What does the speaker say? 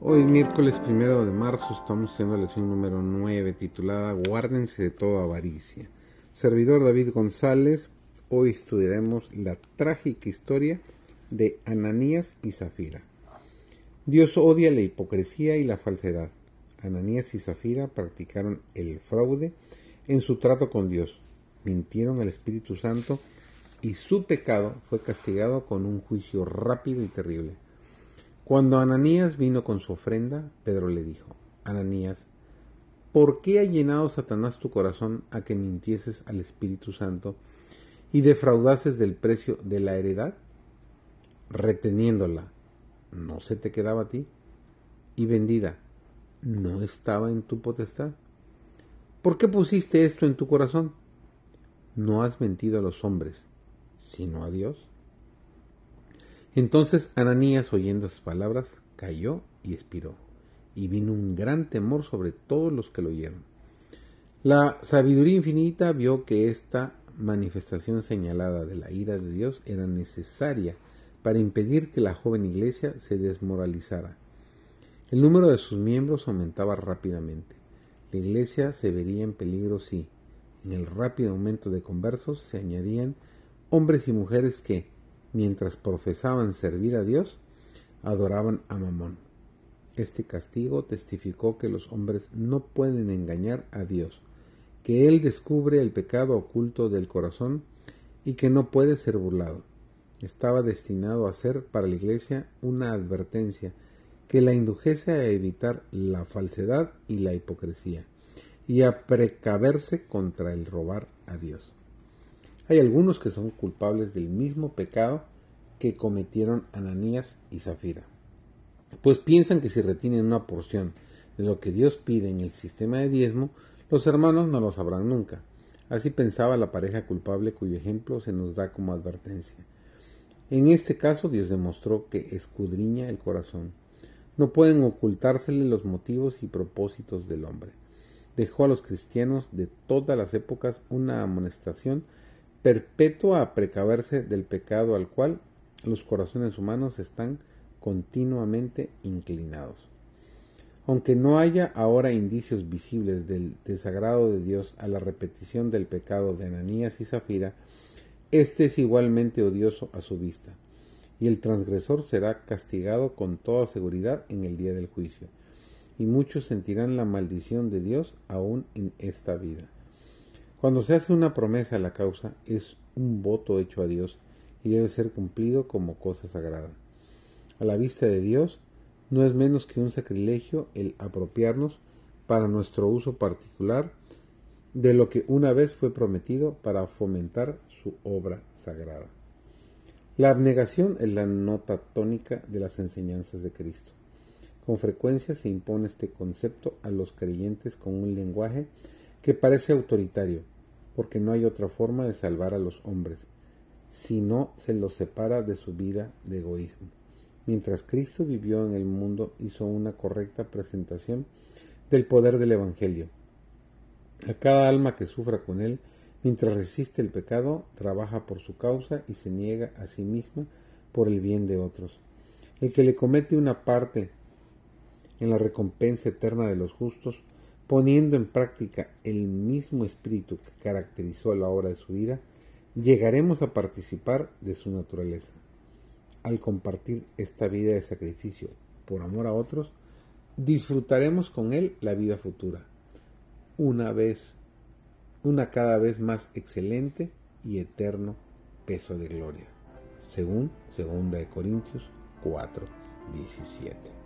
Hoy miércoles primero de marzo estamos haciendo la lección número 9 titulada Guárdense de toda avaricia. Servidor David González, hoy estudiaremos la trágica historia de Ananías y Zafira. Dios odia la hipocresía y la falsedad. Ananías y Zafira practicaron el fraude en su trato con Dios, mintieron al Espíritu Santo y su pecado fue castigado con un juicio rápido y terrible. Cuando Ananías vino con su ofrenda, Pedro le dijo, Ananías, ¿por qué ha llenado Satanás tu corazón a que mintieses al Espíritu Santo y defraudases del precio de la heredad? Reteniéndola, ¿no se te quedaba a ti? Y vendida, ¿no estaba en tu potestad? ¿Por qué pusiste esto en tu corazón? No has mentido a los hombres, sino a Dios. Entonces Ananías, oyendo esas palabras, cayó y expiró, y vino un gran temor sobre todos los que lo oyeron. La sabiduría infinita vio que esta manifestación señalada de la ira de Dios era necesaria para impedir que la joven iglesia se desmoralizara. El número de sus miembros aumentaba rápidamente. La iglesia se vería en peligro si, en el rápido aumento de conversos, se añadían hombres y mujeres que, mientras profesaban servir a Dios, adoraban a Mamón. Este castigo testificó que los hombres no pueden engañar a Dios, que Él descubre el pecado oculto del corazón y que no puede ser burlado. Estaba destinado a ser para la Iglesia una advertencia que la indujese a evitar la falsedad y la hipocresía y a precaverse contra el robar a Dios. Hay algunos que son culpables del mismo pecado que cometieron Ananías y Zafira, pues piensan que si retienen una porción de lo que Dios pide en el sistema de diezmo, los hermanos no lo sabrán nunca. Así pensaba la pareja culpable cuyo ejemplo se nos da como advertencia. En este caso Dios demostró que escudriña el corazón. No pueden ocultársele los motivos y propósitos del hombre. Dejó a los cristianos de todas las épocas una amonestación perpetua a precaverse del pecado al cual los corazones humanos están continuamente inclinados. Aunque no haya ahora indicios visibles del desagrado de Dios a la repetición del pecado de Ananías y Zafira, éste es igualmente odioso a su vista, y el transgresor será castigado con toda seguridad en el día del juicio, y muchos sentirán la maldición de Dios aún en esta vida. Cuando se hace una promesa a la causa, es un voto hecho a Dios y debe ser cumplido como cosa sagrada. A la vista de Dios, no es menos que un sacrilegio el apropiarnos para nuestro uso particular de lo que una vez fue prometido para fomentar su obra sagrada. La abnegación es la nota tónica de las enseñanzas de Cristo. Con frecuencia se impone este concepto a los creyentes con un lenguaje que parece autoritario, porque no hay otra forma de salvar a los hombres, si no se los separa de su vida de egoísmo. Mientras Cristo vivió en el mundo, hizo una correcta presentación del poder del Evangelio. A cada alma que sufra con él, mientras resiste el pecado, trabaja por su causa y se niega a sí misma por el bien de otros. El que le comete una parte en la recompensa eterna de los justos, poniendo en práctica el mismo espíritu que caracterizó la obra de su vida, llegaremos a participar de su naturaleza. Al compartir esta vida de sacrificio por amor a otros, disfrutaremos con él la vida futura, una vez, una cada vez más excelente y eterno peso de gloria, según 2 de Corintios 4, 17.